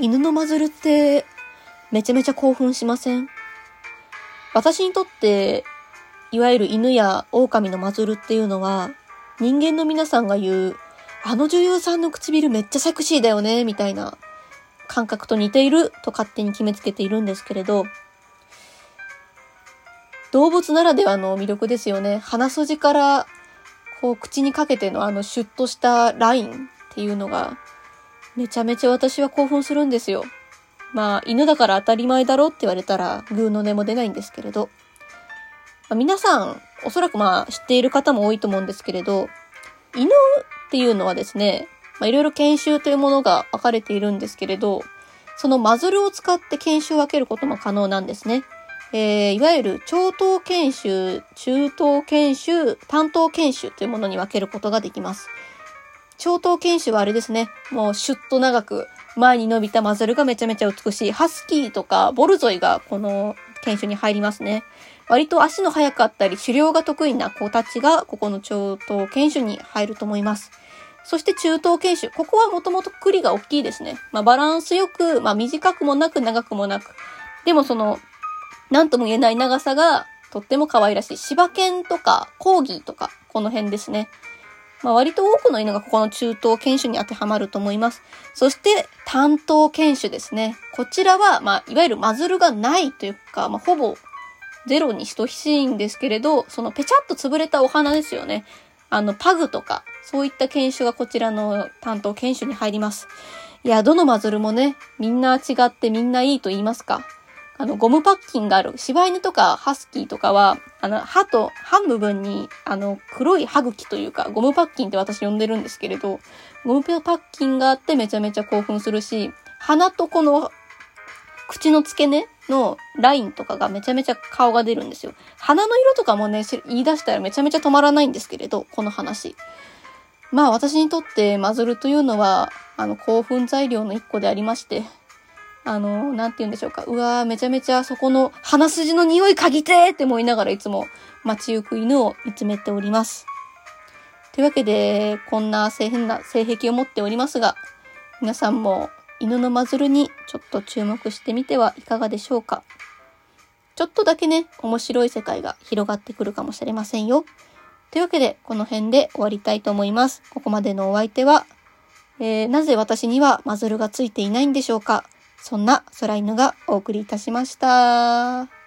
犬のマズルってめちゃめちゃ興奮しません？私にとって、いわゆる犬や狼のマズルっていうのは、人間の皆さんが言う、あの女優さんの唇めっちゃセクシーだよね、みたいな感覚と似ていると勝手に決めつけているんですけれど、動物ならではの魅力ですよね。鼻筋から、こう、口にかけてのあのシュッとしたラインっていうのが、めちゃめちゃ私は興奮するんですよ。まあ、犬だから当たり前だろって言われたら、グーの音も出ないんですけれど。まあ皆さん、おそらくまあ、知っている方も多いと思うんですけれど、犬っていうのはですね、まあ、いろいろ研修というものが分かれているんですけれど、そのマズルを使って研修を分けることも可能なんですね。えー、いわゆる超等研修、中等研修、担当研修というものに分けることができます。超等研修はあれですね。もうシュッと長く前に伸びたマズルがめちゃめちゃ美しい。ハスキーとかボルゾイがこの研修に入りますね。割と足の速かったり狩猟が得意な子たちがここの超等研修に入ると思います。そして中等研修。ここはもともと栗が大きいですね。まあバランスよく、まあ短くもなく長くもなく。でもその、なんとも言えない長さがとっても可愛らしい。柴犬とかコーギーとか、この辺ですね。まあ割と多くの犬がここの中等犬種に当てはまると思います。そして、担当犬種ですね。こちらは、まあ、いわゆるマズルがないというか、まあ、ほぼゼロに等しいんですけれど、そのペチャッと潰れたお花ですよね。あの、パグとか、そういった犬種がこちらの担当犬種に入ります。いや、どのマズルもね、みんな違ってみんないいと言いますか。あの、ゴムパッキンがある。柴犬とかハスキーとかは、あの、歯と、歯部分に、あの、黒い歯茎というか、ゴムパッキンって私呼んでるんですけれど、ゴムパッキンがあってめちゃめちゃ興奮するし、鼻とこの、口の付け根のラインとかがめちゃめちゃ顔が出るんですよ。鼻の色とかもね、言い出したらめちゃめちゃ止まらないんですけれど、この話。まあ私にとってマズルというのは、あの、興奮材料の一個でありまして、あの、なんて言うんでしょうか。うわーめちゃめちゃそこの鼻筋の匂い嗅ぎてーって思いながらいつも街行く犬を見つめております。というわけで、こんな性変な性癖を持っておりますが、皆さんも犬のマズルにちょっと注目してみてはいかがでしょうか。ちょっとだけね、面白い世界が広がってくるかもしれませんよ。というわけで、この辺で終わりたいと思います。ここまでのお相手は、えー、なぜ私にはマズルがついていないんでしょうかそんな空犬がお送りいたしました。